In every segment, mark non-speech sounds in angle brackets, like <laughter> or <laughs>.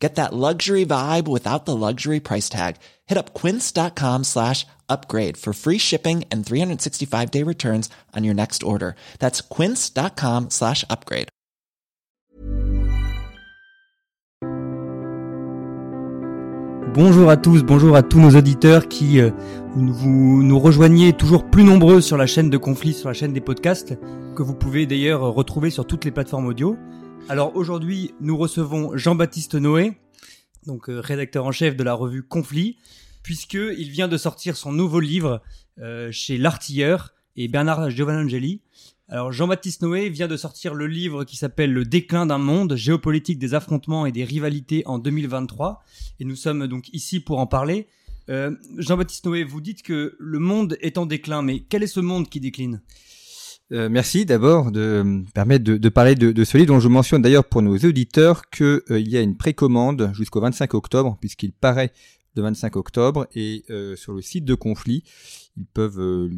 Get that luxury vibe without the luxury price tag. Hit up quince.com slash upgrade for free shipping and 365 day returns on your next order. That's quince.com slash upgrade. Bonjour à tous, bonjour à tous nos auditeurs qui euh, vous nous rejoignez toujours plus nombreux sur la chaîne de conflit, sur la chaîne des podcasts, que vous pouvez d'ailleurs retrouver sur toutes les plateformes audio. Alors aujourd'hui, nous recevons Jean-Baptiste Noé, donc euh, rédacteur en chef de la revue Conflit, puisqu'il vient de sortir son nouveau livre euh, chez L'Artilleur et Bernard Giovannangeli. Alors Jean-Baptiste Noé vient de sortir le livre qui s'appelle Le déclin d'un monde, géopolitique des affrontements et des rivalités en 2023. Et nous sommes donc ici pour en parler. Euh, Jean-Baptiste Noé, vous dites que le monde est en déclin, mais quel est ce monde qui décline? Euh, merci d'abord de me permettre de, parler de, ce livre dont je mentionne d'ailleurs pour nos auditeurs qu'il euh, y a une précommande jusqu'au 25 octobre puisqu'il paraît le 25 octobre et euh, sur le site de conflit ils peuvent euh,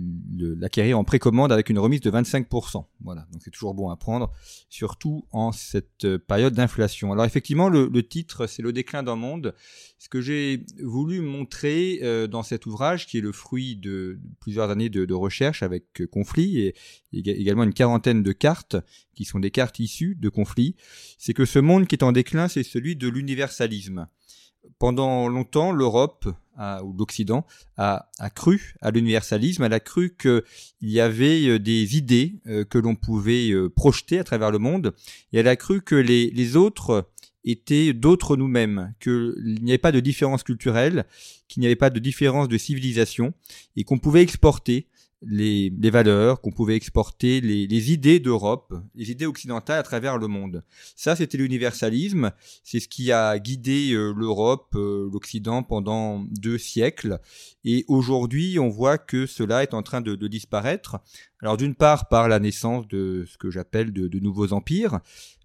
l'acquérir en précommande avec une remise de 25%. Voilà, donc c'est toujours bon à prendre, surtout en cette euh, période d'inflation. Alors effectivement, le, titre, c'est le déclin d'un monde. Ce que j'ai voulu montrer dans cet ouvrage, qui est le fruit de plusieurs années de, recherche avec conflit et, également une quarantaine de cartes qui sont des cartes issues de conflits, c'est que ce monde qui est en déclin, c'est celui de l'universalisme. Pendant longtemps, l'Europe ou l'Occident a, cru à l'universalisme, elle a cru qu'il y avait euh, des idées euh, que l'on pouvait euh, projeter à travers le monde, et elle a cru que les, les autres étaient d'autres nous-mêmes, qu'il n'y avait pas de différence culturelle, qu'il n'y avait pas de différence de civilisation, et qu'on pouvait exporter les, valeurs, qu'on pouvait exporter les, idées d'Europe, les idées occidentales à travers le monde. Ça, c'était l'universalisme. C'est ce qui a guidé euh, l'Europe, euh, l'Occident pendant deux siècles. Et aujourd'hui, on voit que cela est en train de, disparaître. Alors d'une part par la naissance de ce que j'appelle de, nouveaux empires,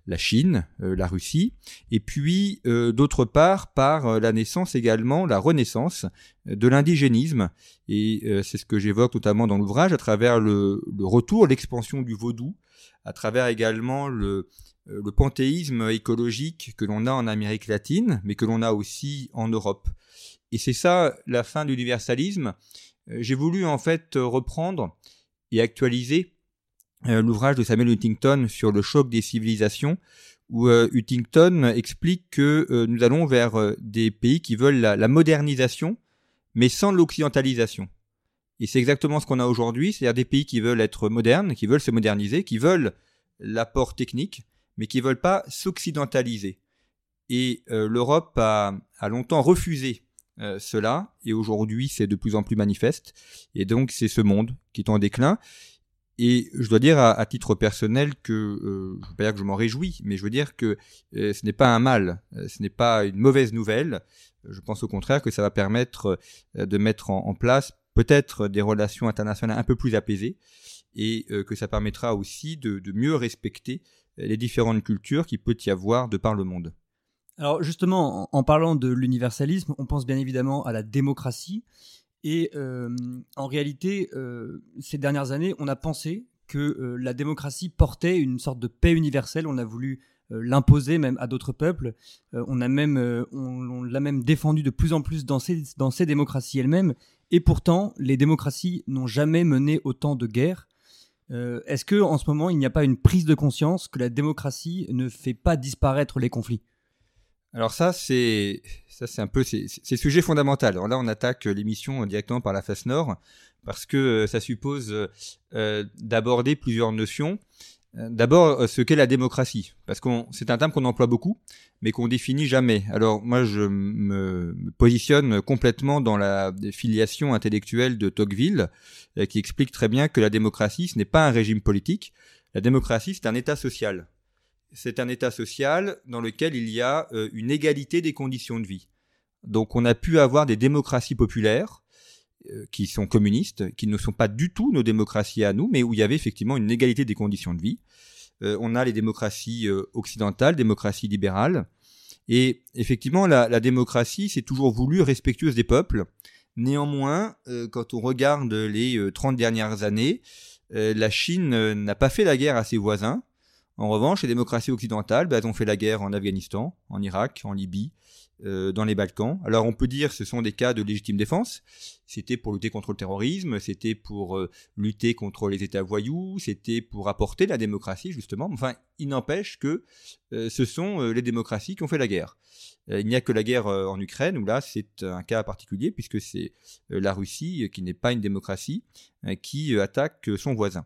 la Chine, euh, la Russie, et puis euh, d'autre part par euh, la naissance également, la renaissance de l'indigénisme. Et c'est ce que j'évoque notamment dans l'ouvrage à travers le, retour, l'expansion du vaudou, à travers également le, le panthéisme écologique que l'on a en Amérique latine, mais que l'on a aussi en Europe. Et c'est ça la fin de l'universalisme. J'ai voulu en fait reprendre et actualiser l'ouvrage de Samuel Huntington sur le choc des civilisations, où euh, Huntington explique que euh, nous allons vers des pays qui veulent la, modernisation, mais sans l'occidentalisation. Et c'est exactement ce qu'on a aujourd'hui, c'est-à-dire des pays qui veulent être modernes, qui veulent se moderniser, qui veulent l'apport technique, mais qui veulent pas s'occidentaliser. Et l'Europe a, longtemps refusé cela, et aujourd'hui c'est de plus en plus manifeste. Et donc c'est ce monde qui est en déclin. Et je dois dire à, titre personnel que, je veux pas dire que je m'en réjouis, mais je veux dire que euh, ce n'est pas un mal, euh, ce n'est pas une mauvaise nouvelle. Je pense au contraire que ça va permettre euh, de mettre en, place peut-être des relations internationales un peu plus apaisées et que ça permettra aussi de, de mieux respecter les différentes cultures qu'il peut y avoir de par le monde. Alors justement, en parlant de l'universalisme, on pense bien évidemment à la démocratie. Et euh, en réalité, euh, ces dernières années, on a pensé que euh, la démocratie portait une sorte de paix universelle. On a voulu l'imposer même à d'autres peuples. on l'a même défendu de plus en plus dans ces, dans démocraties elles-mêmes. Et pourtant, les démocraties n'ont jamais mené autant de guerres. Est-ce que en ce moment, il n'y a pas une prise de conscience que la démocratie ne fait pas disparaître les conflits? Alors ça, c'est un peu c'est sujet fondamental. Alors là, on attaque l'émission directement par la face nord parce que euh, ça suppose euh, d'aborder plusieurs notions. Euh, d'abord, ce qu'est la démocratie, parce que c'est un terme qu'on emploie beaucoup, mais qu'on définit jamais. Alors moi, je me positionne complètement dans la filiation intellectuelle de Tocqueville, qui explique très bien que la démocratie, ce n'est pas un régime politique. La démocratie, c'est un État social c'est un État social dans lequel il y a euh, une égalité des conditions de vie. Donc on a pu avoir des démocraties populaires, qui sont communistes, qui ne sont pas du tout nos démocraties à nous, mais où il y avait effectivement une égalité des conditions de vie. on a les démocraties occidentales, démocraties libérales, et effectivement, la, la démocratie, c'est toujours voulu respectueuse des peuples. Néanmoins, quand on regarde les 30 dernières années, la Chine n'a pas fait la guerre à ses voisins. En revanche, les démocraties occidentales, bah, ont fait la guerre en Afghanistan, en Irak, en Libye, euh, dans les Balkans. Alors on peut dire que ce sont des cas de légitime défense. C'était pour lutter contre le terrorisme, c'était pour euh, lutter contre les États voyous, c'était pour apporter la démocratie justement. Enfin, il n'empêche que euh, ce sont les démocraties qui ont fait la guerre. il n'y a que la guerre en Ukraine où là c'est un cas particulier puisque c'est la Russie qui n'est pas une démocratie qui attaque son voisin.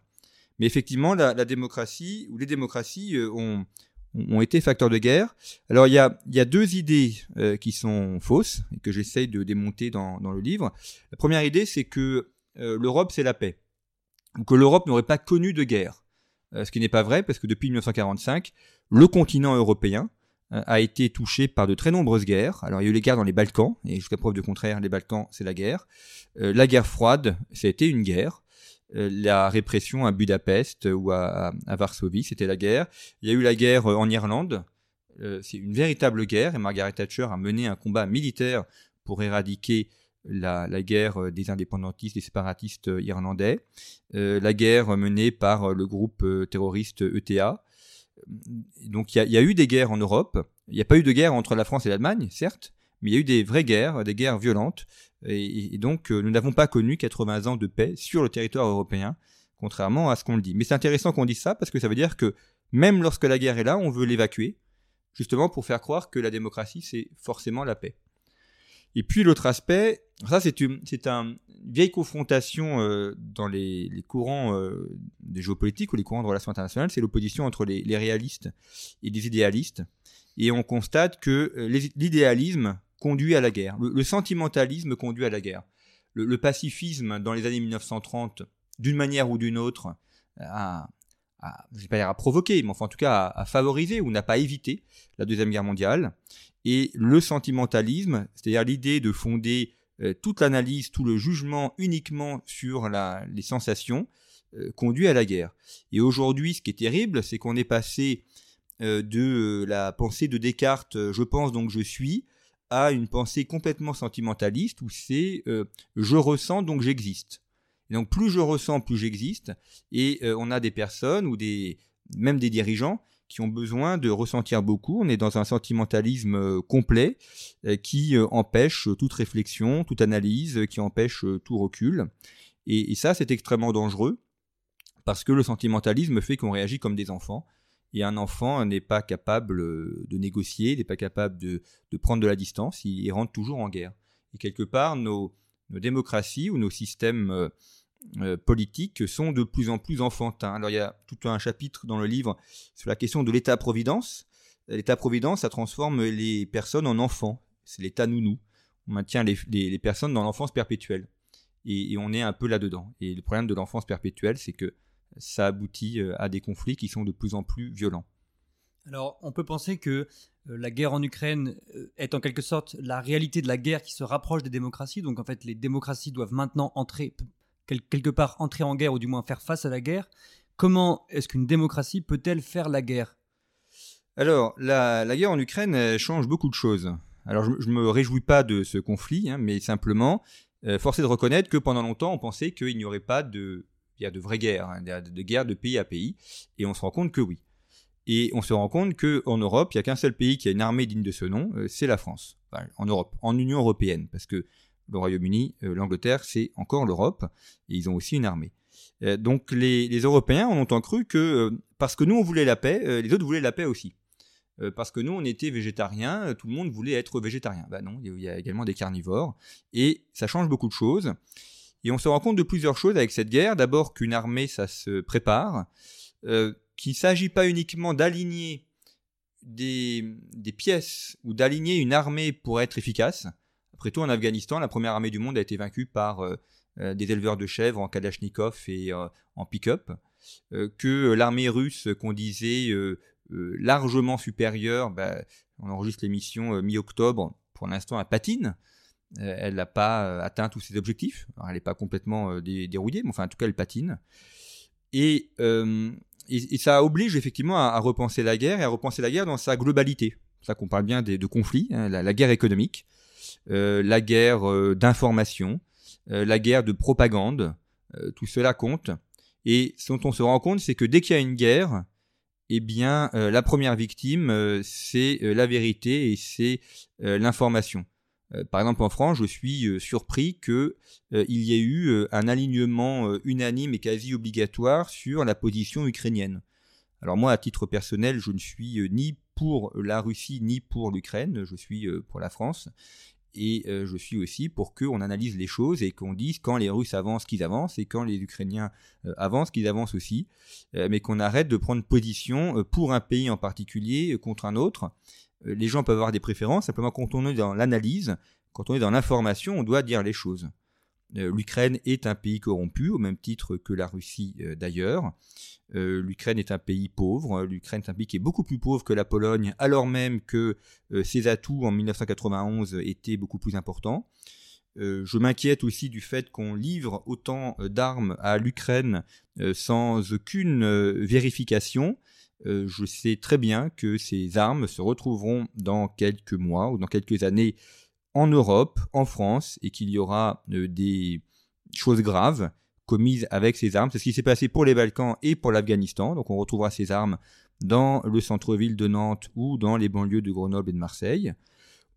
Mais effectivement, la, démocratie ou les démocraties ont ont été facteurs de guerre. Alors il y a, deux idées euh, qui sont fausses et que j'essaye de démonter dans, le livre. La première idée, c'est que euh, l'Europe, c'est la paix, ou que l'Europe n'aurait pas connu de guerre. Euh, ce qui n'est pas vrai, parce que depuis 1945, le continent européen a été touché par de très nombreuses guerres. Alors il y a eu les guerres dans les Balkans, et jusqu'à preuve du contraire, les Balkans, c'est la guerre. la guerre froide, ça a été une guerre. Euh, la répression à Budapest ou à, Varsovie, c'était la guerre. Il y a eu la guerre euh, en Irlande, euh, c'est une véritable guerre et Margaret Thatcher a mené un combat militaire pour éradiquer la, guerre des indépendantistes, des séparatistes irlandais, la guerre menée par le groupe terroriste ETA. Donc il y, a eu des guerres en Europe. Il n'y a pas eu de guerre entre la France et l'Allemagne, certes, mais il y a eu des vraies guerres, des guerres violentes, et, donc euh, nous n'avons pas connu 80 ans de paix sur le territoire européen, contrairement à ce qu'on le dit. Mais c'est intéressant qu'on dise ça parce que ça veut dire que même lorsque la guerre est là, on veut l'évacuer, justement pour faire croire que la démocratie, c'est forcément la paix. Et puis l'autre aspect, ça c'est une, vieille confrontation euh, dans les, courants euh, des géopolitiques ou les courants de relations internationales, c'est l'opposition entre les, réalistes et les idéalistes. Et on constate que l'idéalisme conduit à la guerre. Le, sentimentalisme conduit à la guerre. Le, pacifisme dans les années 1930, d'une manière ou d'une autre, a, je ne vais pas dire à provoquer, mais enfin en tout cas a, favorisé ou n'a pas évité la Deuxième Guerre mondiale. Et le sentimentalisme, c'est-à-dire l'idée de fonder euh, toute l'analyse, tout le jugement uniquement sur les sensations, euh, conduit à la guerre. Et aujourd'hui, ce qui est terrible, c'est qu'on est passé euh, de la pensée de Descartes, je pense donc je suis, à une pensée complètement sentimentaliste où c'est euh, je ressens donc j'existe. Donc plus je ressens, plus j'existe. Et euh, on a des personnes ou des même des dirigeants qui ont besoin de ressentir beaucoup. On est dans un sentimentalisme euh, complet qui empêche toute réflexion, toute analyse, qui empêche tout recul. et ça, c'est extrêmement dangereux parce que le sentimentalisme fait qu'on réagit comme des enfants et un enfant n'est pas capable euh, de négocier, n'est pas capable de, prendre de la distance, il, rentre toujours en guerre. Et quelque part, nos, démocraties ou nos systèmes euh, euh, politiques sont de plus en plus enfantins. Alors il y a tout un chapitre dans le livre sur la question de l'État-providence. L'État-providence, ça transforme les personnes en enfants. C'est l'État nounou. On maintient les, personnes dans l'enfance perpétuelle. et, on est un peu là-dedans. Et le problème de l'enfance perpétuelle, c'est que ça aboutit euh, à des conflits qui sont de plus en plus violents. Alors, on peut penser que euh, la guerre en Ukraine euh, est en quelque sorte la réalité de la guerre qui se rapproche des démocraties. Donc, en fait, les démocraties doivent maintenant entrer, quelque part, entrer en guerre ou du moins faire face à la guerre. Comment est-ce qu'une démocratie peut-elle faire la guerre? Alors, la, guerre en Ukraine change beaucoup de choses. Alors, je ne me réjouis pas de ce conflit, hein, mais simplement, force est de reconnaître que pendant longtemps, on pensait qu'il n'y aurait pas de il y a de vraies guerres, hein, de guerres de pays à pays, et on se rend compte que oui. Et on se rend compte qu'en Europe, il n'y a qu'un seul pays qui a une armée digne de ce nom, euh, c'est la France. en Europe, en Union européenne, parce que le Royaume-Uni, euh, l'Angleterre, c'est encore l'Europe, et ils ont aussi une armée. Euh, donc les, Européens ont longtemps cru que parce que nous on voulait la paix, les autres voulaient la paix aussi. parce que nous on était végétariens, tout le monde voulait être végétarien. Bah non, il y a également des carnivores, et ça change beaucoup de choses. Et on se rend compte de plusieurs choses avec cette guerre. D'abord qu'une armée, ça se prépare, euh, qu'il ne s'agit pas uniquement d'aligner des, pièces ou d'aligner une armée pour être efficace. Après tout, en Afghanistan, la première armée du monde a été vaincue par euh, euh, des éleveurs de chèvres en Kalachnikov et en pick-up. que l'armée russe, qu'on disait largement supérieure, bah, on enregistre l'émission mi-octobre, pour l'instant à patine elle n'a pas atteint tous ses objectifs. elle n'est pas complètement dérouillée, mais enfin, en tout cas, elle patine. Et, ça oblige effectivement à, repenser la guerre et à repenser la guerre dans sa globalité. C'est ça qu'on parle bien de conflits, hein, la, guerre économique, la guerre d'information, la guerre de propagande, tout cela compte. Et ce dont on se rend compte, c'est que dès qu'il y a une guerre, eh bien, euh, la première victime, euh, c'est euh, la vérité et c'est l'information. Par exemple, en France, je suis surpris qu'il y ait eu un alignement unanime et quasi obligatoire sur la position ukrainienne. Alors moi, à titre personnel, je ne suis ni pour la Russie ni pour l'Ukraine, je suis pour la France. Et euh, je suis aussi pour qu'on analyse les choses et qu'on dise quand les Russes avancent qu'ils avancent et quand les Ukrainiens euh, avancent qu'ils avancent aussi, euh, mais qu'on arrête de prendre position pour un pays en particulier contre un autre. les gens peuvent avoir des préférences, simplement quand on est dans l'analyse, quand on est dans l'information, on doit dire les choses. Euh, L'Ukraine est un pays corrompu, au même titre que la Russie euh, d'ailleurs. Euh, L'Ukraine est un pays pauvre. L'Ukraine est un pays qui est beaucoup plus pauvre que la Pologne, alors même que ses atouts en 1991 étaient beaucoup plus importants. je m'inquiète aussi du fait qu'on livre autant d'armes à l'Ukraine sans aucune vérification. je sais très bien que ces armes se retrouveront dans quelques mois ou dans quelques années en Europe, en France, et qu'il y aura euh, des choses graves commises avec ces armes. C'est ce qui s'est passé pour les Balkans et pour l'Afghanistan. Donc on retrouvera ces armes dans le centre-ville de Nantes ou dans les banlieues de Grenoble et de Marseille.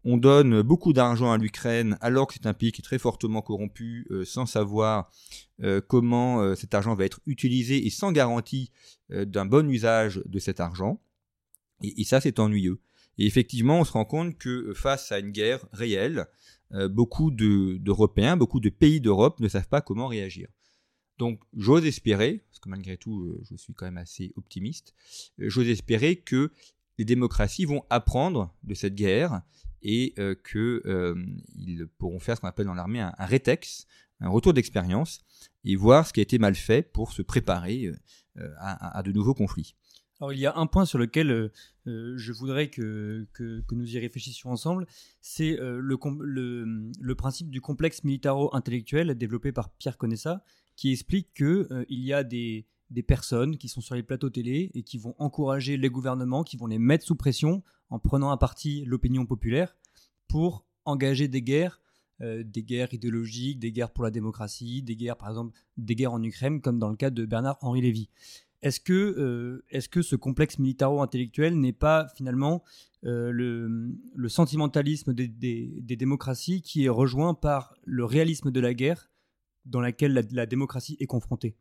On donne beaucoup d'argent à l'Ukraine alors que c'est un pays qui est très fortement corrompu euh, sans savoir euh, comment cet argent va être utilisé et sans garantie d'un bon usage de cet argent. et ça c'est ennuyeux. Et effectivement, on se rend compte que euh, face à une guerre réelle, euh, beaucoup d'Européens, beaucoup de pays d'Europe ne savent pas comment réagir. Donc j'ose espérer, parce que malgré tout euh, je suis quand même assez optimiste, j'ose espérer que les démocraties vont apprendre de cette guerre et qu'ils pourront faire ce qu'on appelle dans l'armée un, un, rétex, un retour d'expérience, et voir ce qui a été mal fait pour se préparer à de nouveaux conflits. Alors il y a un point sur lequel euh, euh, je voudrais que, que, nous y réfléchissions ensemble, c'est euh, le, le, principe du complexe militaro-intellectuel développé par Pierre Conessa, qui explique qu'il il y a des, des, personnes qui sont sur les plateaux télé et qui vont encourager les gouvernements, qui vont les mettre sous pression en prenant à partie l'opinion populaire pour engager des guerres des guerres idéologiques, des guerres pour la démocratie, des guerres, par exemple, des guerres en Ukraine, comme dans le cas de Bernard-Henri Lévy. Est-ce que, euh, est que ce complexe militaro-intellectuel n'est pas finalement euh, le, sentimentalisme des, démocraties qui est rejoint par le réalisme de la guerre dans laquelle la, démocratie est confrontée?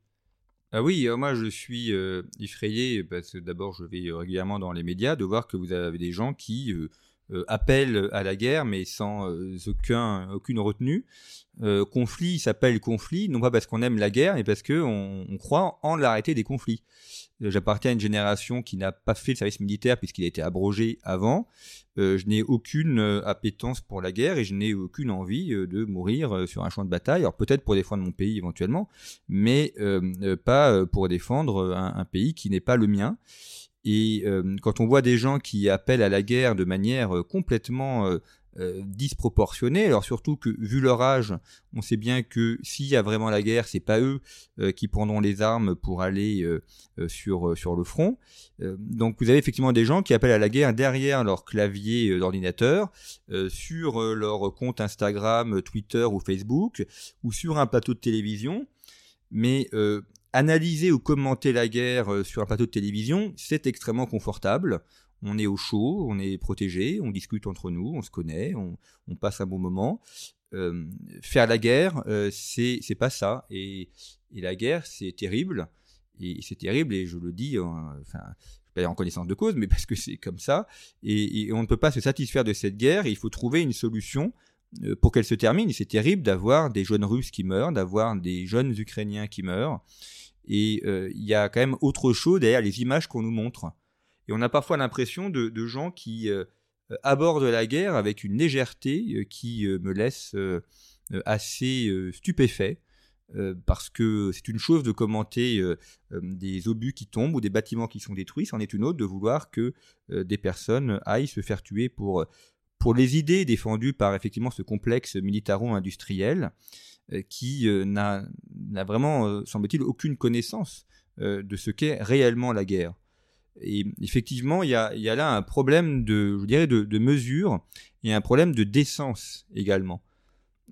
Ah oui, euh, moi je suis effrayé parce que d'abord je vais régulièrement dans les médias de voir que vous avez des gens qui appel à la guerre, mais sans euh, aucun, aucune retenue. Euh, conflit s'appelle conflit, non pas parce qu'on aime la guerre, mais parce qu'on on croit en l'arrêté des conflits. J'appartiens à une génération qui n'a pas fait le service militaire puisqu'il a été abrogé avant. je n'ai aucune appétence pour la guerre et je n'ai aucune envie de mourir sur un champ de bataille. Alors peut-être pour défendre mon pays éventuellement, mais pas pour défendre un pays qui n'est pas le mien. Et euh, quand on voit des gens qui appellent à la guerre de manière euh, complètement euh, disproportionnée, alors surtout que vu leur âge, on sait bien que s'il y a vraiment la guerre, c'est pas eux qui prendront les armes pour aller sur sur le front. donc vous avez effectivement des gens qui appellent à la guerre derrière leur clavier d'ordinateur, sur leur compte Instagram, Twitter ou Facebook, ou sur un plateau de télévision. Mais analyser ou commenter la guerre euh, sur un plateau de télévision, c'est extrêmement confortable. On est au chaud, on est protégé, on discute entre nous, on se connaît, on, passe un bon moment. Euh, faire la guerre, euh, c'est pas ça. Et, la guerre, c'est terrible. Et c'est terrible, et je le dis, enfin, pas en connaissance de cause, mais <laughs> parce que c'est comme ça. Et, et, on ne peut pas se satisfaire de cette guerre. il faut trouver une solution pour qu'elle se termine. C'est terrible d'avoir des jeunes Russes qui meurent, d'avoir des jeunes Ukrainiens qui meurent. Et euh, il y a quand même autre chose derrière les images qu'on nous montre. Et on a parfois l'impression de, gens qui euh, abordent la guerre avec une légèreté euh, qui me laisse assez stupéfait. parce que c'est une chose de commenter des obus qui tombent ou des bâtiments qui sont détruits, c'en est une autre de vouloir que des personnes aillent se faire tuer pour pour les idées défendues par effectivement ce complexe militaro-industriel qui n'a vraiment, semble-t-il, aucune connaissance de ce qu'est réellement la guerre. Et effectivement, il y a, là un problème de, je dirais, de, mesure et un problème de décence également.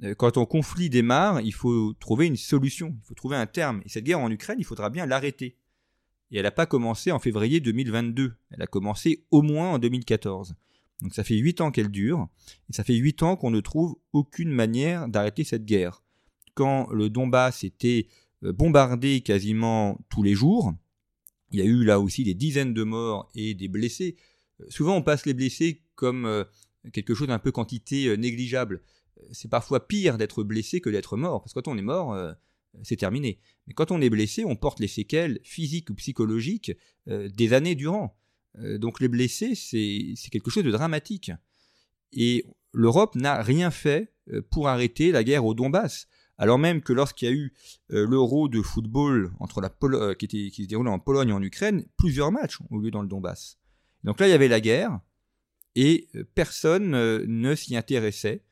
Euh, quand un conflit démarre, il faut trouver une solution, il faut trouver un terme. Et cette guerre en Ukraine, il faudra bien l'arrêter. Et elle n'a pas commencé en février 2022, elle a commencé au moins en 2014. Donc ça fait huit ans qu'elle dure, et ça fait huit ans qu'on ne trouve aucune manière d'arrêter cette guerre. Quand le Donbass était euh, bombardé quasiment tous les jours, il y a eu là aussi des dizaines de morts et des blessés. Euh, souvent, on passe les blessés comme euh, quelque chose d'un peu quantité négligeable. C'est parfois pire d'être blessé que d'être mort, parce que quand on est mort, c'est terminé. Mais quand on est blessé, on porte les séquelles physiques ou psychologiques des années durant. donc les blessés, c'est quelque chose de dramatique. Et l'Europe n'a rien fait pour arrêter la guerre au Donbass alors même que lorsqu'il y a eu euh, l'Euro de football entre la euh, qui, était, qui se déroulait en Pologne et en Ukraine, plusieurs matchs ont eu lieu dans le Donbass. Donc là, il y avait la guerre et euh, personne ne s'y intéressait.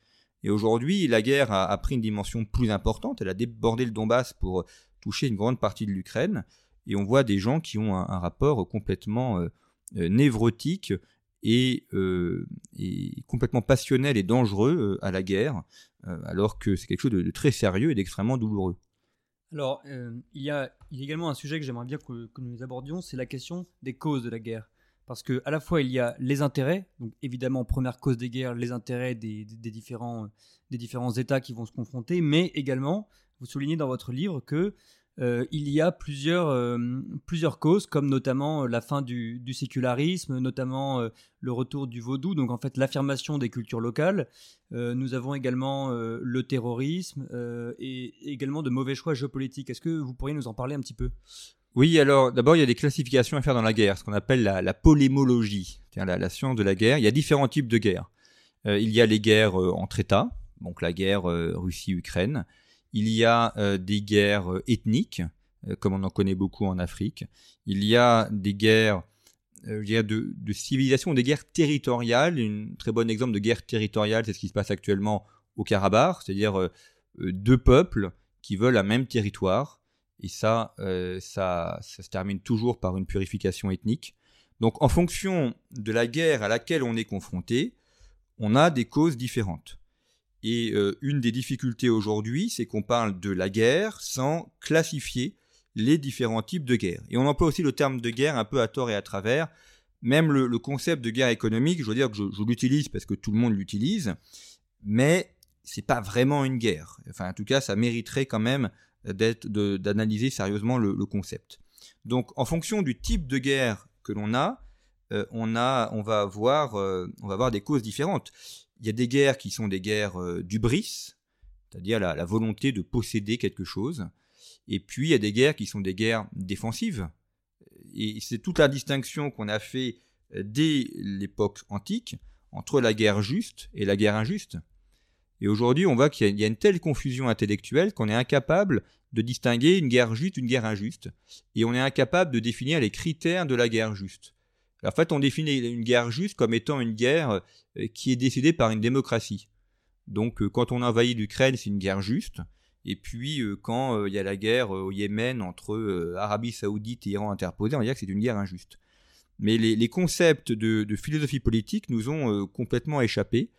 Et aujourd'hui, la guerre a, pris une dimension plus importante. Elle a débordé le Donbass pour toucher une grande partie de l'Ukraine. Et on voit des gens qui ont un, rapport complètement névrotique et, complètement passionnel et dangereux à la guerre. Euh, alors que c'est quelque chose de, très sérieux et d'extrêmement douloureux. Alors, euh, il, y a, également un sujet que j'aimerais bien que, nous abordions, c'est la question des causes de la guerre. Parce que à la fois il y a les intérêts, donc évidemment première cause des guerres, les intérêts des, différents, des différents États qui vont se confronter, mais également vous soulignez dans votre livre que euh, il y a plusieurs, euh, causes, comme notamment euh, la fin du, sécularisme, notamment le retour du vaudou, donc en fait l'affirmation des cultures locales. nous avons également le terrorisme et également de mauvais choix géopolitiques. Est-ce que vous pourriez nous en parler un petit peu? Oui, alors d'abord il y a des classifications à faire dans la guerre, ce qu'on appelle la, polémologie, c'est-à-dire la, science de la guerre. Il y a différents types de guerres. il y a les guerres entre États, donc la guerre Russie-Ukraine. Il y a euh, des guerres euh, ethniques, euh, comme on en connaît beaucoup en Afrique. Il y a des guerres de, de, civilisation, des guerres territoriales. Un très bon exemple de guerre territoriale, c'est ce qui se passe actuellement au Karabakh, c'est-à-dire deux peuples qui veulent un même territoire. Et ça, ça, ça se termine toujours par une purification ethnique. Donc en fonction de la guerre à laquelle on est confronté, on a des causes différentes. Et euh, une des difficultés aujourd'hui, c'est qu'on parle de la guerre sans classifier les différents types de guerre. Et on emploie aussi le terme de guerre un peu à tort et à travers. Même le, concept de guerre économique, je veux dire que je, l'utilise parce que tout le monde l'utilise, mais c'est pas vraiment une guerre. Enfin, en tout cas, ça mériterait quand même d'analyser sérieusement le, concept. Donc, en fonction du type de guerre que l'on a, euh, on a, on va avoir, euh, on va avoir des causes différentes. Il y a des guerres qui sont des guerres euh, du bris, c'est-à-dire la, volonté de posséder quelque chose. Et puis il y a des guerres qui sont des guerres défensives. Et c'est toute la distinction qu'on a fait euh, dès l'époque antique entre la guerre juste et la guerre injuste. Et aujourd'hui, on voit qu'il y, a une telle confusion intellectuelle qu'on est incapable de distinguer une guerre juste d'une guerre injuste. Et on est incapable de définir les critères de la guerre juste. En fait, on définit une guerre juste comme étant une guerre euh, qui est décidée par une démocratie. Donc, euh, quand on envahit l'Ukraine, c'est une guerre juste. Et puis, euh, quand il y a la guerre au Yémen entre Arabie Saoudite et Iran interposés, on dire que c'est une guerre injuste. Mais les, concepts de, philosophie politique nous ont complètement échappé.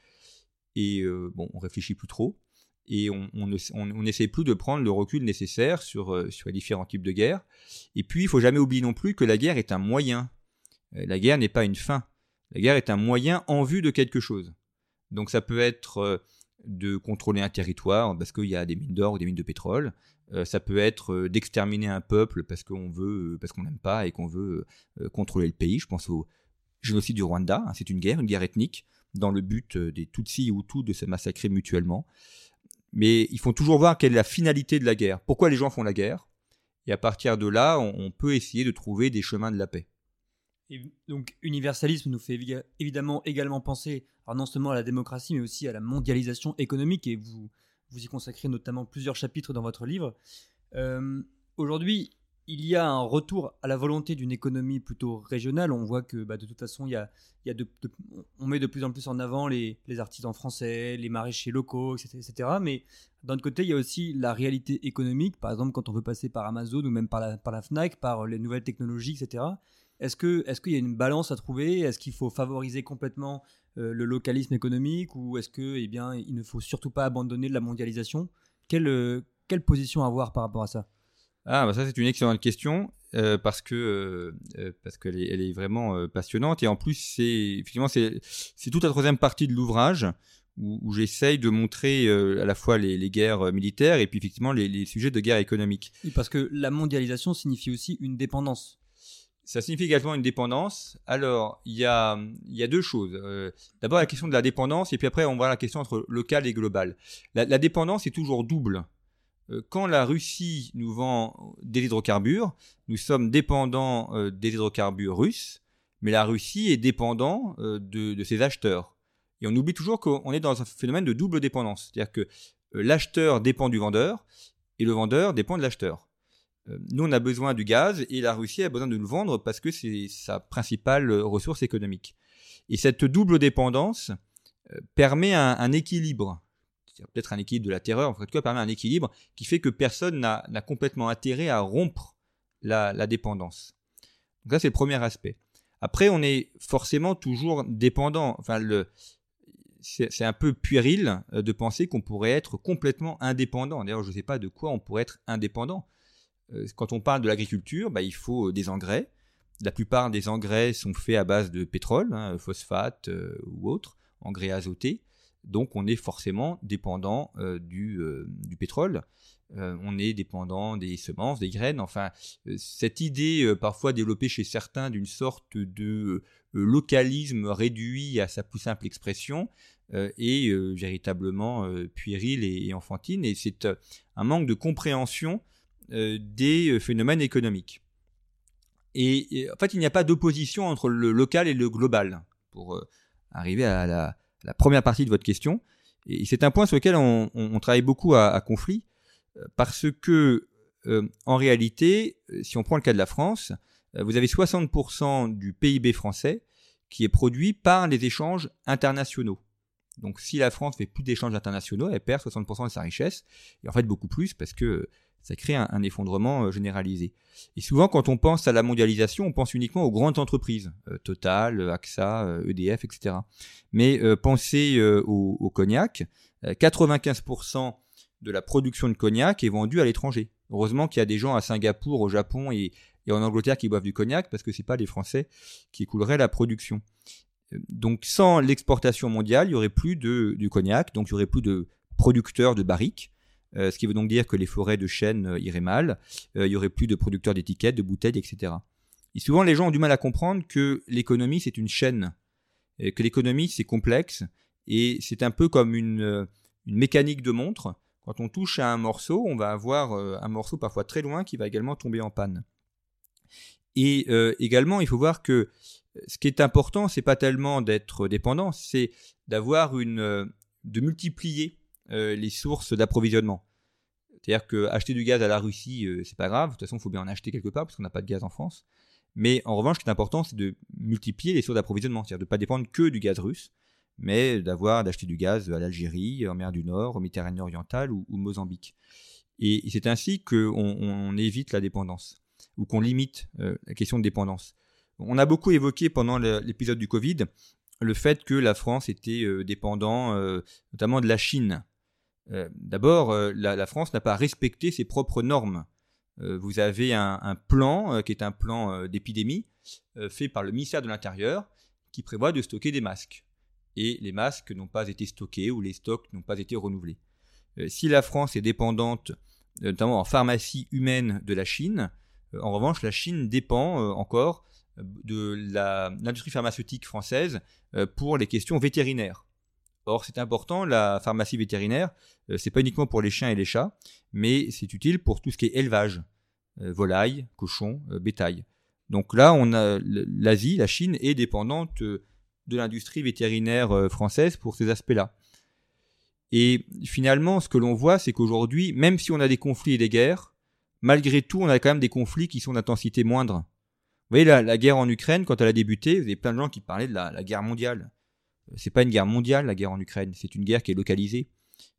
Et bon, on réfléchit plus trop. Et on n'essaie plus de prendre le recul nécessaire sur, sur les différents types de guerres. Et puis, il faut jamais oublier non plus que la guerre est un moyen la guerre n'est pas une fin. La guerre est un moyen en vue de quelque chose. Donc ça peut être euh, de contrôler un territoire parce qu'il y a des mines d'or ou des mines de pétrole. Euh, ça peut être d'exterminer un peuple parce qu'on veut, parce qu'on n'aime pas et qu'on veut contrôler le pays. Je pense au génocide du Rwanda. Hein, c'est une guerre, une guerre ethnique, dans le but des Tutsis ou Hutus de se massacrer mutuellement. Mais il faut toujours voir quelle est la finalité de la guerre. Pourquoi les gens font la guerre? Et à partir de là, on peut essayer de trouver des chemins de la paix donc, universalisme nous fait évidemment également penser, non seulement à la démocratie, mais aussi à la mondialisation économique, et vous, vous y consacrez notamment plusieurs chapitres dans votre livre. Euh, aujourd'hui, il y a un retour à la volonté d'une économie plutôt régionale. On voit que bah, de toute façon, on met de plus en plus en avant les, les, artisans français, les maraîchers locaux, etc. Mais d'un autre côté, il y a aussi la réalité économique. Par exemple, quand on veut passer par Amazon ou même par la FNAC, par les nouvelles technologies, etc. Est-ce qu'il est qu'il y a une balance à trouver? Est-ce qu'il faut favoriser complètement euh, le localisme économique ou est-ce que, eh bien, il ne faut surtout pas abandonner la mondialisation? Quelle, euh, quelle position avoir par rapport à ça? Ah, bah ça c'est une excellente question euh, parce que parce qu'elle est, elle est vraiment passionnante et en plus c'est effectivement c'est c'est toute la troisième partie de l'ouvrage où, où j'essaye de montrer à la fois les, les, guerres militaires et puis effectivement les, les sujets de guerre économique. Parce que la mondialisation signifie aussi une dépendance. Ça signifie également une dépendance. Alors, il y a, deux choses. D'abord, la question de la dépendance, et puis après, on voit la question entre local et global. La, dépendance est toujours double. Euh, quand la Russie nous vend des hydrocarbures, nous sommes dépendants euh, des hydrocarbures russes, mais la Russie est dépendant euh, de, ses acheteurs. Et on oublie toujours qu'on est dans un phénomène de double dépendance. C'est-à-dire que l'acheteur dépend du vendeur et le vendeur dépend de l'acheteur. Nous, on a besoin du gaz et la Russie a besoin de le vendre parce que c'est sa principale ressource économique. Et cette double dépendance permet un équilibre peut-être un équilibre de la terreur, en tout cas permet un équilibre qui fait que personne n'a complètement intérêt à rompre la, dépendance. Donc ça c'est le premier aspect. Après on est forcément toujours dépendant. Enfin c'est un peu puéril euh, de penser qu'on pourrait être complètement indépendant. D'ailleurs, je ne sais pas de quoi on pourrait être indépendant. Euh, quand on parle de l'agriculture, bah, il faut euh, des engrais. La plupart des engrais sont faits à base de pétrole, hein, phosphate ou autres, engrais azotés. Donc on est forcément dépendant euh, euh, du, pétrole. Euh, on est dépendant des semences, des graines. Enfin, cette idée parfois développée chez certains d'une sorte de localisme réduit à sa plus simple expression est véritablement puérile et, enfantine. Et c'est un manque de compréhension des phénomènes économiques. Et, en fait, il n'y a pas d'opposition entre le local et le global pour arriver à la, première partie de votre question. Et c'est un point sur lequel on, travaille beaucoup à, conflit, euh, parce que euh, en réalité, euh, si on prend le cas de la France, vous avez 60% du PIB français qui est produit par les échanges internationaux. Donc si la France fait plus d'échanges internationaux, elle perd 60% de sa richesse, et en fait beaucoup plus parce que ça crée un, effondrement euh, généralisé. Et souvent, quand on pense à la mondialisation, on pense uniquement aux grandes entreprises, euh, Total, AXA, EDF, etc. Mais euh, pensez au, cognac, 95% de la production de cognac est vendue à l'étranger. Heureusement qu'il y a des gens à Singapour, au Japon et, en Angleterre qui boivent du cognac, parce que ce n'est pas les Français qui écouleraient la production. Donc sans l'exportation mondiale, il y aurait plus de, cognac, donc il y aurait plus de producteurs de barriques, euh, ce qui veut donc dire que les forêts de chênes euh, iraient mal, euh, il y aurait plus de producteurs d'étiquettes, de bouteilles, etc. Et souvent, les gens ont du mal à comprendre que l'économie, c'est une chaîne, que l'économie, c'est complexe, et c'est un peu comme une, une, mécanique de montre. Quand on touche à un morceau, on va avoir un morceau parfois très loin qui va également tomber en panne. Et également, il faut voir que ce qui est important, c'est pas tellement d'être dépendant, c'est d'avoir une, de multiplier euh, les sources d'approvisionnement. C'est-à-dire que acheter du gaz à la Russie, euh, c'est pas grave. De toute façon, il faut bien en acheter quelque part parce qu'on n'a pas de gaz en France. Mais en revanche, ce qui est important, c'est de multiplier les sources d'approvisionnement, c'est-à-dire de ne pas dépendre que du gaz russe, mais d'avoir d'acheter du gaz à l'Algérie, en mer du Nord, au Méditerranée orientale ou, au Mozambique. Et, c'est ainsi qu'on évite la dépendance ou qu'on limite euh, la question de dépendance. On a beaucoup évoqué pendant l'épisode du Covid le fait que la France était dépendant notamment de la Chine euh, d'abord, euh, la, France n'a pas respecté ses propres normes. Euh, vous avez un, plan qui est un plan d'épidémie fait par le ministère de l'Intérieur qui prévoit de stocker des masques. Et les masques n'ont pas été stockés ou les stocks n'ont pas été renouvelés. si la France est dépendante, notamment en pharmacie humaine, de la Chine, en revanche, la Chine dépend encore de l'industrie pharmaceutique française pour les questions vétérinaires. Or, c'est important, la pharmacie vétérinaire, euh, c'est pas uniquement pour les chiens et les chats, mais c'est utile pour tout ce qui est élevage, euh, volailles, cochons, euh, bétail. Donc là, on a l'Asie, la Chine est dépendante de l'industrie vétérinaire française pour ces aspects-là. Et finalement, ce que l'on voit, c'est qu'aujourd'hui, même si on a des conflits et des guerres, malgré tout, on a quand même des conflits qui sont d'intensité moindre. Vous voyez, la, guerre en Ukraine, quand elle a débuté, vous avez plein de gens qui parlaient de la guerre mondiale. C'est pas une guerre mondiale, la guerre en Ukraine. C'est une guerre qui est localisée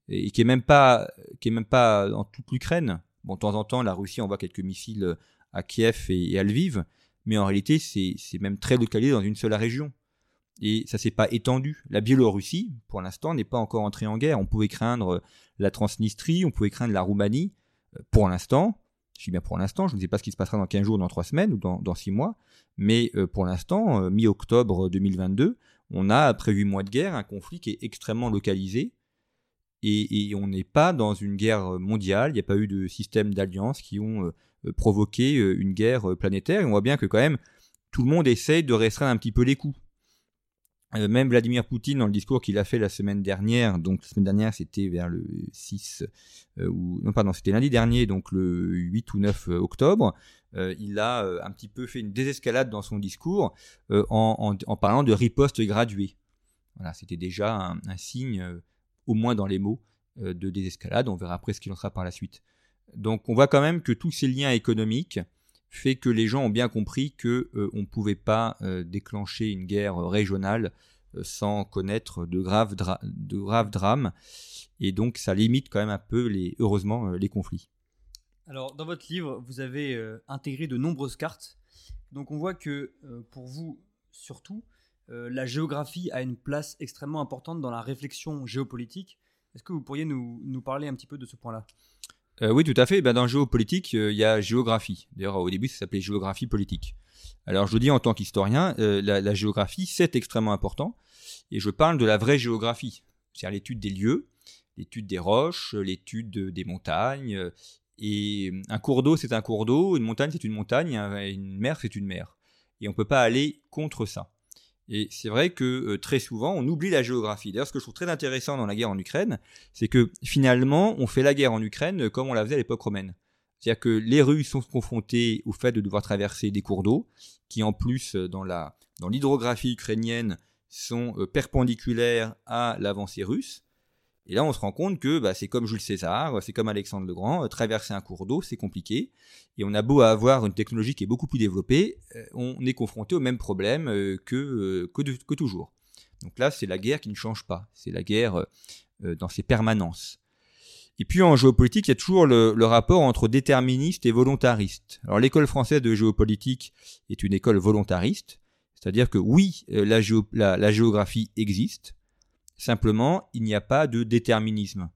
et qui est même pas, qui est même pas dans toute l'Ukraine. Bon, de temps en temps, la Russie envoie quelques missiles à Kiev et, à Lviv, mais en réalité, c'est même très localisé dans une seule région. Et ça s'est pas étendu. La Biélorussie, pour l'instant, n'est pas encore entrée en guerre. On pouvait craindre la Transnistrie, on pouvait craindre la Roumanie. Pour l'instant, je dis bien pour l'instant, je ne sais pas ce qui se passera dans 15 jours, dans 3 semaines ou dans, dans 6 mois, mais euh, pour l'instant, euh, mi-octobre 2022, on a, après 8 mois de guerre, un conflit qui est extrêmement localisé, et, on n'est pas dans une guerre mondiale, il n'y a pas eu de système d'alliance qui ont euh, provoqué une guerre planétaire, et on voit bien que quand même, tout le monde essaye de restreindre un petit peu les coups. Euh, même Vladimir Poutine, dans le discours qu'il a fait la semaine dernière, donc la semaine dernière c'était vers le 6, euh, ou non pardon, c'était lundi dernier, donc le 8 ou 9 euh, octobre, il a un petit peu fait une désescalade dans son discours en, parlant de riposte graduée. Voilà, c'était déjà un signe, au moins dans les mots, de désescalade. On verra après ce qu'il en sera par la suite. Donc on voit quand même que tous ces liens économiques fait que les gens ont bien compris que euh, on ne pouvait pas euh, déclencher une guerre régionale euh, sans connaître de graves, de graves drames. Et donc ça limite quand même un peu, les, heureusement, les conflits. Alors dans votre livre, vous avez intégré de nombreuses cartes. Donc on voit que pour vous, surtout, la géographie a une place extrêmement importante dans la réflexion géopolitique. Est-ce que vous pourriez nous, nous parler un petit peu de ce point-là? Euh, oui, tout à fait. Ben, dans géopolitique, euh, il y a géographie. D'ailleurs, au début, ça s'appelait géographie politique. Alors, je dis en tant qu'historien, euh, la, géographie, c'est extrêmement important. Et je parle de la vraie géographie, c'est-à-dire l'étude des lieux, l'étude des roches, l'étude des montagnes. et un cours d'eau, c'est un cours d'eau, une montagne, c'est une montagne, une mer, c'est une mer. Et on ne peut pas aller contre ça. Et c'est vrai que euh, très souvent, on oublie la géographie. D'ailleurs, ce que je trouve très intéressant dans la guerre en Ukraine, c'est que finalement, on fait la guerre en Ukraine comme on la faisait à l'époque romaine. C'est-à-dire que les Russes sont confrontés au fait de devoir traverser des cours d'eau, qui en plus, euh, dans l'hydrographie ukrainienne, sont euh, perpendiculaires à l'avancée russe. Et là, on se rend compte que bah, c'est comme Jules César, c'est comme Alexandre le Grand, traverser un cours d'eau, c'est compliqué. Et on a beau avoir une technologie qui est beaucoup plus développée, euh, on est confronté au même problème euh, que, euh, que, toujours. Donc là, c'est la guerre qui ne change pas. C'est la guerre dans ses permanences. Et puis en géopolitique, il y a toujours le, rapport entre déterministe et volontariste. Alors l'école française de géopolitique est une école volontariste, c'est-à-dire que oui, la géographie existe, simplement il n'y a pas de déterminisme.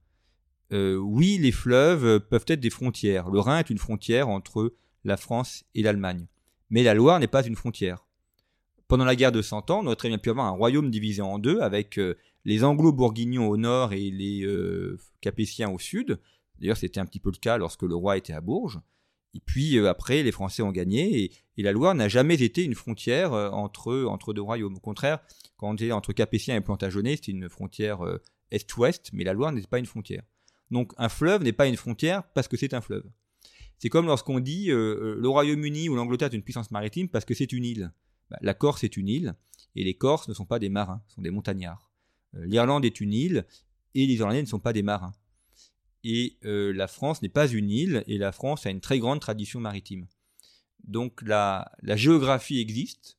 Euh, oui, les fleuves peuvent être des frontières. Le Rhin est une frontière entre la France et l'Allemagne. Mais la Loire n'est pas une frontière. Pendant la guerre de Cent Ans, on aurait très bien pu avoir un royaume divisé en deux, avec euh, les Anglo-Bourguignons au nord et les euh, Capétiens au sud. D'ailleurs, c'était un petit peu le cas lorsque le roi était à Bourges. Et puis après, les Français ont gagné, et, la Loire n'a jamais été une frontière entre, entre deux royaumes. Au contraire, quand on était entre Capétiens et Plantagenet, c'était une frontière est-ouest, mais la Loire n'était pas une frontière. Donc un fleuve n'est pas une frontière parce que c'est un fleuve. C'est comme lorsqu'on dit euh, euh, le Royaume-Uni ou l'Angleterre est une puissance maritime parce que c'est une île. Bah, la Corse est une île et les Corses ne sont pas des marins, sont des montagnards. Euh, L'Irlande est une île et les Irlandais ne sont pas des marins. Et la France n'est pas une île et la France a une très grande tradition maritime. Donc la, géographie existe,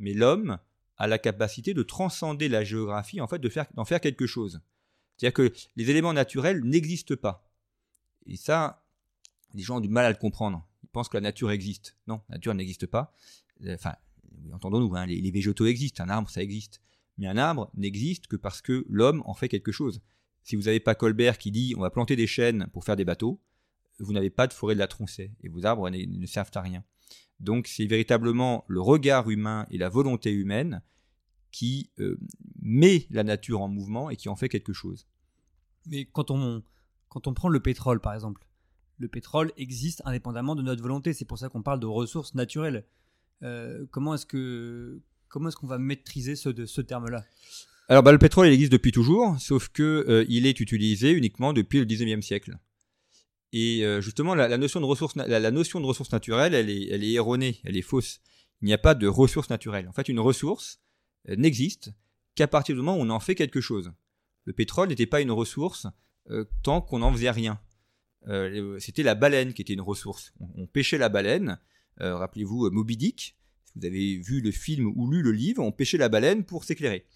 mais l'homme a la capacité de transcender la géographie, en fait, d'en faire quelque chose. C'est-à-dire que les éléments naturels n'existent pas. Et ça, les gens ont du mal à le comprendre. Ils pensent que la nature existe. Non, la nature n'existe pas. Euh, enfin, entendons-nous, hein, les, végétaux existent, un arbre, ça existe. Mais un arbre n'existe que parce que l'homme en fait quelque chose. Si vous n'avez pas Colbert qui dit on va planter des chênes pour faire des bateaux, vous n'avez pas de forêt de la Troncée et vos arbres ne servent à rien. Donc c'est véritablement le regard humain et la volonté humaine qui euh, met la nature en mouvement et qui en fait quelque chose. Mais quand on, prend le pétrole, par exemple, le pétrole existe indépendamment de notre volonté. C'est pour ça qu'on parle de ressources naturelles. Euh, comment est-ce que est-ce qu'on va maîtriser ce terme-là? Alors, bah, le pétrole, il existe depuis toujours, sauf que euh, il est utilisé uniquement depuis le 19e siècle. Et justement, la, notion de ressources, la, naturelles, elle est, erronée, elle est fausse. Il n'y a pas de ressources naturelles. En fait, une ressource, euh, n'existe qu'à partir du moment où on en fait quelque chose. Le pétrole n'était pas une ressource euh, tant qu'on n'en faisait rien. c'était la baleine qui était une ressource. On, pêchait la baleine. Rappelez-vous Moby Dick. Vous avez vu le film ou lu le livre, on pêchait la baleine pour s'éclairer.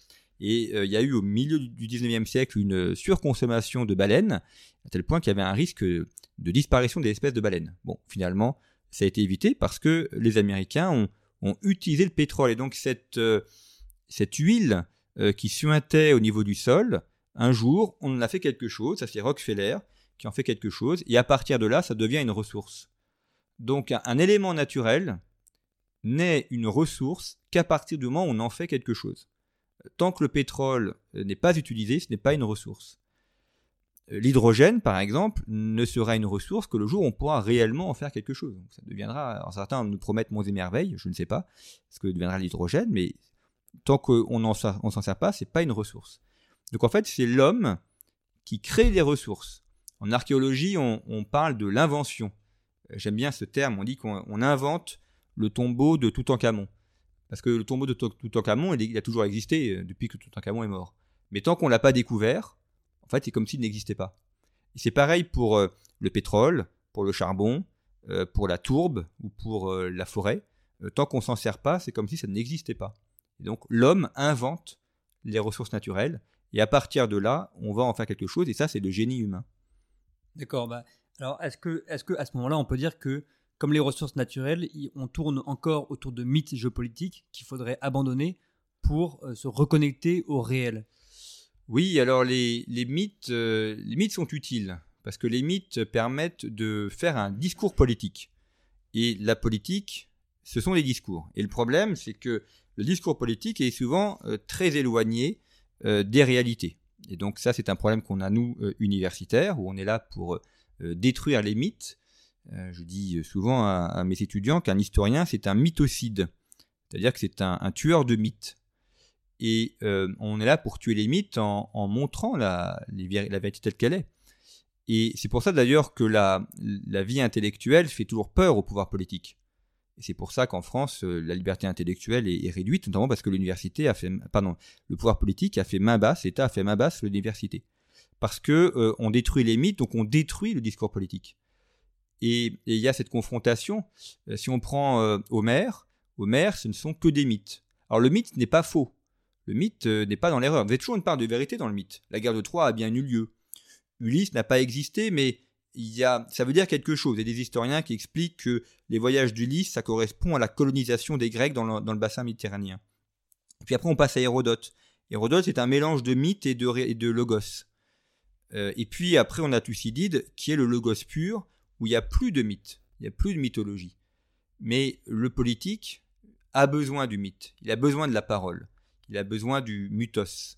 Et il y a eu au milieu du 19e siècle une surconsommation de baleines, à tel point qu'il y avait un risque de disparition des espèces de baleines. Bon, finalement, ça a été évité parce que les Américains ont, utilisé le pétrole. Et donc cette, euh, cette huile euh, qui suintait au niveau du sol, un jour, on en a fait quelque chose, ça c'est Rockefeller qui en fait quelque chose, et à partir de là, ça devient une ressource. Donc un, élément naturel n'est une ressource qu'à partir du moment où on en fait quelque chose. Tant que le pétrole n'est pas utilisé, ce n'est pas une ressource. L'hydrogène, par exemple, ne sera une ressource que le jour où on pourra réellement en faire quelque chose. ça deviendra, alors certains nous promettent monts et merveilles, je ne sais pas ce que deviendra l'hydrogène, mais tant qu'on ne s'en sert pas, c'est pas une ressource. Donc en fait, c'est l'homme qui crée les ressources. En archéologie, on, parle de l'invention. J'aime bien ce terme, on dit qu'on invente le tombeau de Toutankhamon. Parce que le tombeau de Toutankhamon, il a toujours existé euh, depuis que Toutankhamon est mort. Mais tant qu'on ne l'a pas découvert, en fait, c'est comme s'il n'existait pas. c'est pareil pour euh, le pétrole, pour le charbon, euh, pour la tourbe ou pour la forêt. tant qu'on s'en sert pas, c'est comme si ça n'existait pas. Donc l'homme invente les ressources naturelles et à partir de là, on va en faire quelque chose et ça, c'est le génie humain. D'accord. Bah, alors, est-ce que, est-ce que à ce moment-là, on peut dire que comme les ressources naturelles, on tourne encore autour de mythes géopolitiques qu'il faudrait abandonner pour se reconnecter au réel oui, alors les, mythes, euh, les mythes sont utiles parce que les mythes permettent de faire un discours politique. Et la politique, ce sont les discours. Et le problème, c'est que le discours politique est souvent euh, très éloigné euh, des réalités. Et donc ça, c'est un problème qu'on a, nous, universitaires, où on est là pour détruire les mythes. Je dis souvent à, mes étudiants qu'un historien, c'est un mythocide. C'est-à-dire que c'est un tueur de mythes. Et euh, on est là pour tuer les mythes en, montrant la, vérité telle qu'elle est. Et c'est pour ça d'ailleurs que la, la, vie intellectuelle fait toujours peur au pouvoir politique. Et c'est pour ça qu'en France, euh, la liberté intellectuelle est, réduite, notamment parce que l'université a fait, pardon, le pouvoir politique a fait main basse, l'État a fait main basse l'université. Parce que euh, on détruit les mythes, donc on détruit le discours politique. Et il y a cette confrontation. si on prend Homère, Homère, ce ne sont que des mythes. Alors le mythe n'est pas faux. Le mythe euh, n'est pas dans l'erreur. Vous avez toujours une part de vérité dans le mythe. La guerre de Troie a bien eu lieu. Ulysse n'a pas existé, mais il y a, ça veut dire quelque chose. Il y a des historiens qui expliquent que les voyages d'Ulysse, ça correspond à la colonisation des Grecs dans le, bassin méditerranéen. puis après, on passe à Hérodote. Hérodote, c'est un mélange de mythe et de, logos. Euh, et puis après, on a Thucydide, qui est le logos pur, où il n'y a plus de mythe, il n'y a plus de mythologie. Mais le politique a besoin du mythe, il a besoin de la parole il a besoin du mythos.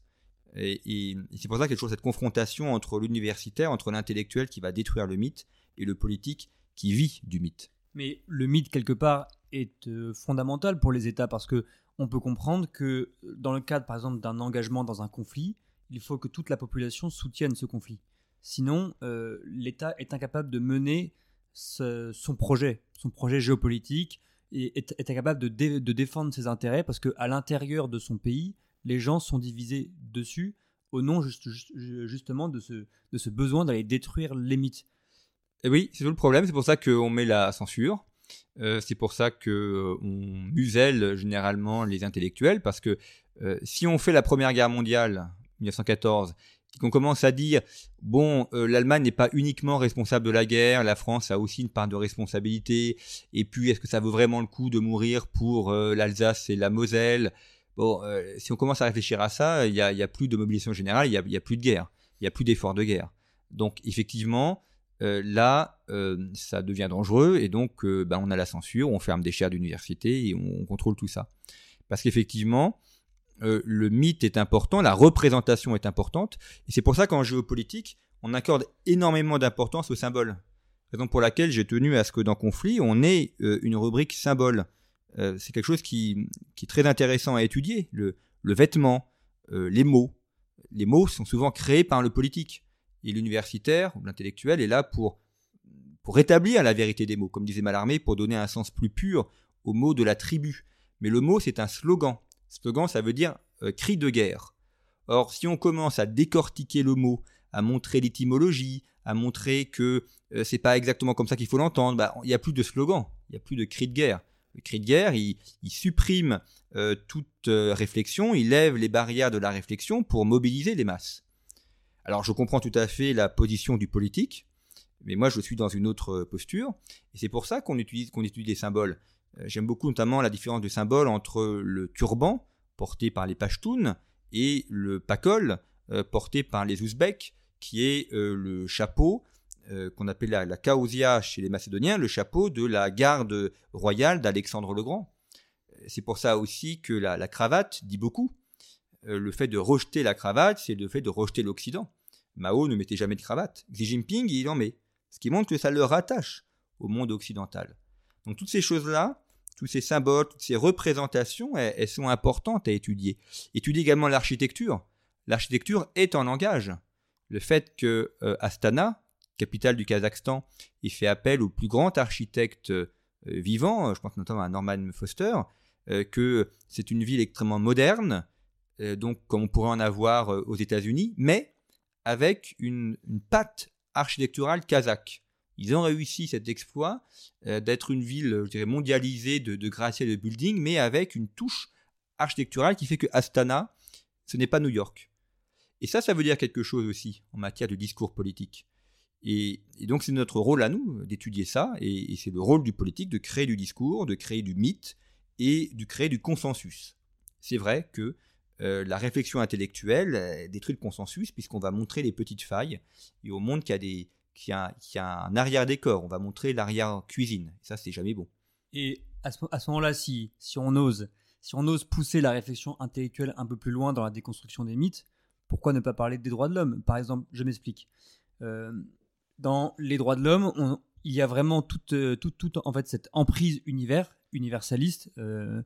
Et, c'est pour ça qu'il y a toujours cette confrontation entre l'universitaire, entre l'intellectuel qui va détruire le mythe, et le politique qui vit du mythe. Mais le mythe, quelque part, est euh, fondamental pour les États parce que on peut comprendre que dans le cadre, par exemple, d'un engagement dans un conflit, il faut que toute la population soutienne ce conflit. Sinon, euh, l'État est incapable de mener son projet, son projet géopolitique, est, incapable de, de, défendre ses intérêts parce qu'à l'intérieur de son pays, les gens sont divisés dessus au nom justement de ce, de ce besoin d'aller détruire les mythes. Et oui, c'est tout le problème, c'est pour ça qu'on met la censure. Euh, c'est pour ça qu'on euh, muselle généralement les intellectuels, parce que euh, si on fait la Première Guerre mondiale, 1914, qu'on commence à dire bon, euh, l'Allemagne n'est pas uniquement responsable de la guerre, la France a aussi une part de responsabilité, et puis est-ce que ça vaut vraiment le coup de mourir pour euh, l'Alsace et la Moselle? Bon, euh, si on commence à réfléchir à ça, il n'y a, plus de mobilisation générale, il n'y a, plus de guerre, il n'y a plus d'efforts de guerre. Donc effectivement, là, ça devient dangereux, et donc ben, on a la censure, on ferme des chaires d'université et on contrôle tout ça. Parce qu'effectivement, euh, le mythe est important, la représentation est importante, et c'est pour ça qu'en géopolitique, on accorde énormément d'importance aux symboles. Raison pour laquelle j'ai tenu à ce que dans Conflit, on ait euh, une rubrique symbole. Euh, c'est quelque chose qui, est très intéressant à étudier. Le, vêtement, les mots. Les mots sont souvent créés par le politique. Et l'universitaire ou l'intellectuel est là pour, pour rétablir la vérité des mots, comme disait Mallarmé, pour donner un sens plus pur aux mots de la tribu. Mais le mot, c'est un slogan. Slogan, ça veut dire euh, cri de guerre. Or, si on commence à décortiquer le mot, à montrer l'étymologie, à montrer que euh, c'est pas exactement comme ça qu'il faut l'entendre, bah, il n'y a plus de slogan, il n'y a plus de cri de guerre. Le cri de guerre, il, supprime euh, toute réflexion, il lève les barrières de la réflexion pour mobiliser les masses. Alors je comprends tout à fait la position du politique, mais moi je suis dans une autre posture, et c'est pour ça qu'on utilise, qu'on étudie les symboles. J'aime beaucoup notamment la différence de symbole entre le turban, porté par les Pashtuns, et le pakol, porté par les Ouzbeks, qui est le chapeau euh, qu'on appelle la, la chez les Macédoniens, le chapeau de la garde royale d'Alexandre le Grand. Euh, c'est pour ça aussi que la, cravate dit beaucoup. Euh, le fait de rejeter la cravate, c'est le fait de rejeter l'Occident. Mao ne mettait jamais de cravate. Xi Jinping, il en met. Ce qui montre que ça le rattache au monde occidental. Donc toutes ces choses-là, tous ces symboles, toutes ces représentations, elles, sont importantes à étudier. Étudier également l'architecture. L'architecture est en langage. Le fait que Astana, capitale du Kazakhstan, il fait appel au plus grand architecte euh, vivant, euh, je pense notamment à Norman Foster, euh, que c'est une ville extrêmement moderne, donc comme on pourrait en avoir aux États-Unis, mais avec une, patte architecturale kazakh. Ils ont réussi cet exploit d'être une ville, mondialisée de, de gratte-ciel de building, mais avec une touche architecturale qui fait que Astana, ce n'est pas New York. Et ça, ça veut dire quelque chose aussi en matière de discours politique. Et, donc c'est notre rôle à nous d'étudier ça, et, c'est le rôle du politique de créer du discours, de créer du mythe et de créer du consensus. C'est vrai que euh, la réflexion intellectuelle détruit le consensus puisqu'on va montrer les petites failles et au monde qu'il y a, des, a, a un arrière-décor, on va montrer l'arrière-cuisine. Ça, c'est jamais bon. Et à ce, moment-là, si, on ose, si on ose pousser la réflexion intellectuelle un peu plus loin dans la déconstruction des mythes, pourquoi ne pas parler des droits de l'homme? Par exemple, je m'explique. Euh, dans les droits de l'homme, il y a vraiment toute, euh, toute, toute, en fait, cette emprise univers, universaliste, euh,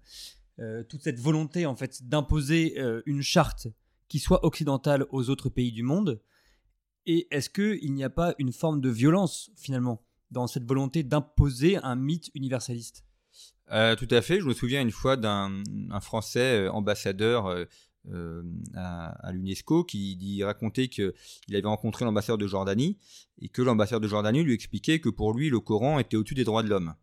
toute cette volonté en fait d'imposer une charte qui soit occidentale aux autres pays du monde. Et est-ce qu'il n'y a pas une forme de violence finalement dans cette volonté d'imposer un mythe universaliste? Tout à fait. Je me souviens une fois d'un Français ambassadeur euh, à, l'UNESCO qui racontait qu'il avait rencontré l'ambassadeur de Jordanie et que l'ambassadeur de Jordanie lui expliquait que pour lui le Coran était au-dessus des droits de l'homme.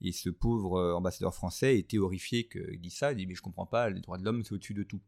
Et ce pauvre euh, ambassadeur français était horrifié qu'il dise ça. Il dit mais je comprends pas, les droits de l'homme c'est au-dessus de tout.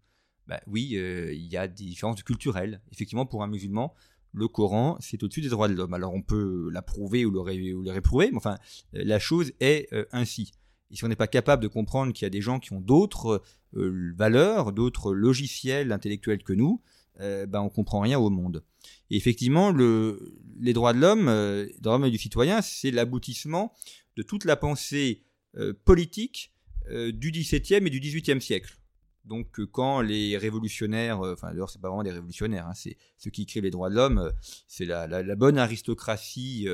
Ben oui, euh, il y a des différences culturelles. Effectivement, pour un musulman, le Coran, c'est au-dessus des droits de l'homme. Alors on peut l'approuver ou le, ou le réprouver, mais enfin, la chose est ainsi. Et si on n'est pas capable de comprendre qu'il y a des gens qui ont d'autres euh, valeurs, d'autres logiciels intellectuels que nous, euh, ben on comprend rien au monde. Et effectivement, le, les droits de l'homme, euh, les droits de l'homme et du citoyen, c'est l'aboutissement de toute la pensée euh, politique du XVIIe et du XVIIIe siècle. Donc quand les révolutionnaires, enfin d'ailleurs c'est pas vraiment des révolutionnaires, hein, c'est ceux qui écrivent les droits de l'homme, c'est la, la, bonne aristocratie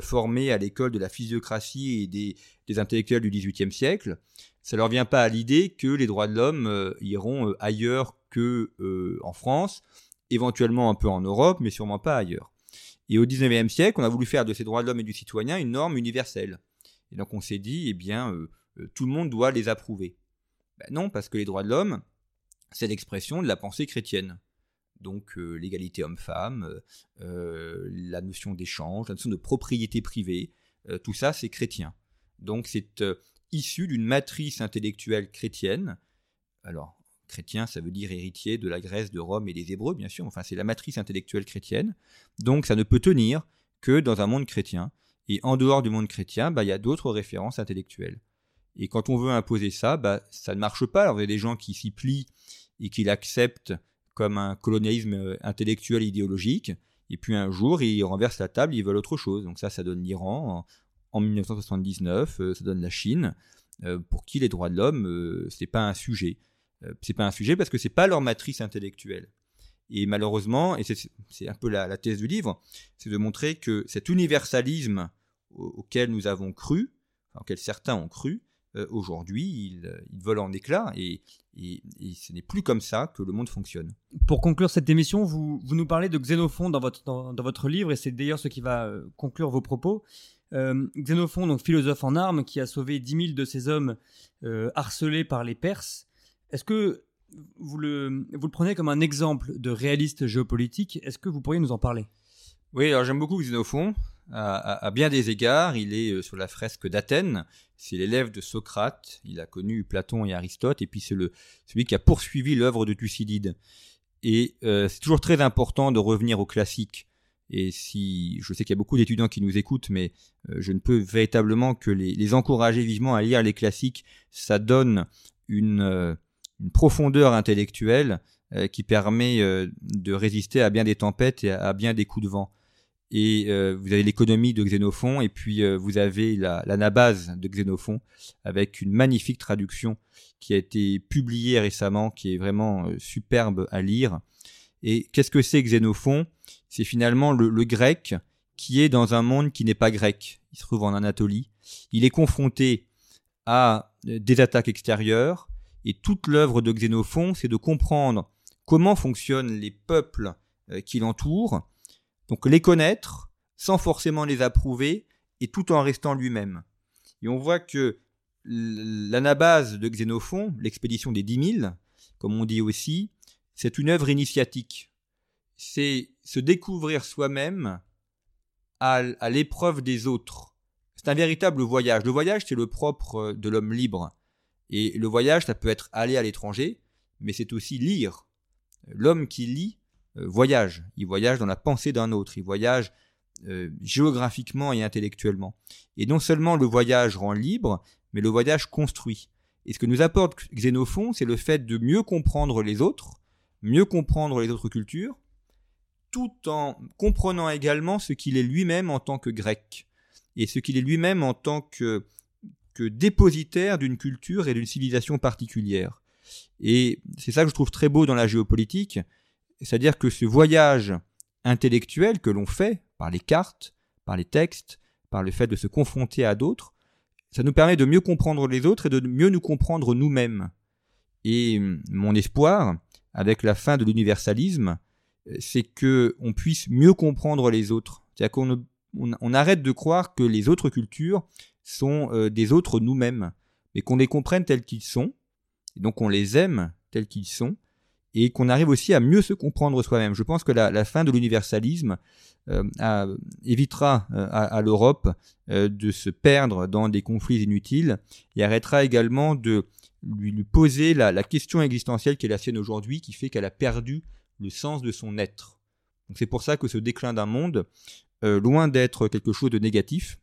formée à l'école de la physiocratie et des, intellectuels du XVIIIe siècle, ça leur vient pas à l'idée que les droits de l'homme euh, iront euh, ailleurs que euh, en France, éventuellement un peu en Europe, mais sûrement pas ailleurs. Et au XIXe siècle, on a voulu faire de ces droits de l'homme et du citoyen une norme universelle. Et donc on s'est dit, eh bien, tout le monde doit les approuver. Ben non, parce que les droits de l'homme, c'est l'expression de la pensée chrétienne. Donc l'égalité homme-femme, la notion d'échange, la notion de propriété privée, tout ça c'est chrétien. Donc c'est euh, issu d'une matrice intellectuelle chrétienne. Alors, chrétien, ça veut dire héritier de la Grèce, de Rome et des Hébreux, bien sûr. Enfin, c'est la matrice intellectuelle chrétienne. Donc, ça ne peut tenir que dans un monde chrétien. Et en dehors du monde chrétien, bah, il y a d'autres références intellectuelles. Et quand on veut imposer ça, bah, ça ne marche pas. Alors, il y a des gens qui s'y plient et qui l'acceptent comme un colonialisme euh, intellectuel idéologique. Et puis un jour, ils renversent la table, ils veulent autre chose. Donc ça, ça donne l'Iran en 1979, euh, ça donne la Chine, euh, pour qui les droits de l'homme, c'est pas un sujet. c'est pas un sujet parce que c'est pas leur matrice intellectuelle. Et malheureusement, et c'est un peu la, thèse du livre, c'est de montrer que cet universalisme auquel nous avons cru, auquel certains ont cru, aujourd'hui, il, il, vole en éclats et, et, ce n'est plus comme ça que le monde fonctionne. Pour conclure cette émission, vous, vous nous parlez de Xénophon dans votre, dans, dans votre livre et c'est d'ailleurs ce qui va conclure vos propos. Euh, Xénophon, donc philosophe en armes, qui a sauvé 10 000 de ses hommes euh, harcelés par les Perses. Est-ce que vous le, vous le prenez comme un exemple de réaliste géopolitique? Est-ce que vous pourriez nous en parler? Oui, alors j'aime beaucoup Xénophon. À, bien des égards, il est euh, sur la fresque d'Athènes. C'est l'élève de Socrate. Il a connu Platon et Aristote, et puis c'est celui qui a poursuivi l'œuvre de Thucydide. Et euh, c'est toujours très important de revenir aux classiques. Et si je sais qu'il y a beaucoup d'étudiants qui nous écoutent, mais euh, je ne peux véritablement que les, encourager vivement à lire les classiques. Ça donne une profondeur intellectuelle qui permet de résister à bien des tempêtes et à bien des coups de vent et euh, vous avez l'économie de Xénophon, et puis euh, vous avez l'anabase la de Xénophon, avec une magnifique traduction qui a été publiée récemment, qui est vraiment euh, superbe à lire. Et qu'est-ce que c'est Xénophon? C'est finalement le, le, grec qui est dans un monde qui n'est pas grec. Il se trouve en Anatolie. Il est confronté à des attaques extérieures, et toute l'œuvre de Xénophon, c'est de comprendre comment fonctionnent les peuples qui l'entourent, donc les connaître sans forcément les approuver et tout en restant lui-même. Et on voit que l'anabase de Xénophon, l'expédition des dix mille, comme on dit aussi, c'est une œuvre initiatique. C'est se découvrir soi-même à, à l'épreuve des autres. C'est un véritable voyage. Le voyage, c'est le propre de l'homme libre. Et le voyage, ça peut être aller à l'étranger, mais c'est aussi lire. L'homme qui lit voyage. Il voyage dans la pensée d'un autre. Il voyage euh, géographiquement et intellectuellement. Et non seulement le voyage rend libre, mais le voyage construit. Et ce que nous apporte Xénophon, c'est le fait de mieux comprendre les autres, mieux comprendre les autres cultures, tout en comprenant également ce qu'il est lui-même en tant que grec, et ce qu'il est lui-même en tant que, que dépositaire d'une culture et d'une civilisation particulière. Et c'est ça que je trouve très beau dans la géopolitique, c'est-à-dire que ce voyage intellectuel que l'on fait par les cartes, par les textes, par le fait de se confronter à d'autres, ça nous permet de mieux comprendre les autres et de mieux nous comprendre nous-mêmes. Et mon espoir, avec la fin de l'universalisme, c'est que on puisse mieux comprendre les autres. C'est-à-dire qu'on on, arrête de croire que les autres cultures sont euh, des autres nous-mêmes, mais qu'on les comprenne tels qu'ils sont, et donc on les aime tels qu'ils sont, et qu'on arrive aussi à mieux se comprendre soi-même. Je pense que la, fin de l'universalisme euh, évitera euh, à, l'Europe euh, de se perdre dans des conflits inutiles et arrêtera également de lui, poser la, question existentielle qui est sienne aujourd'hui, qui fait qu'elle a perdu le sens de son être. C'est pour ça que ce déclin d'un monde, loin d'être quelque chose de négatif,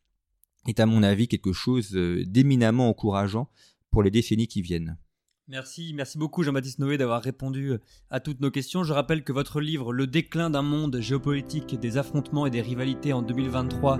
est à mon avis quelque chose d'éminemment encourageant pour les décennies qui viennent. Merci, merci beaucoup Jean-Baptiste Noé d'avoir répondu euh, à toutes nos questions. Je rappelle que votre livre Le déclin d'un monde géopolitique, des affrontements et des rivalités en 2023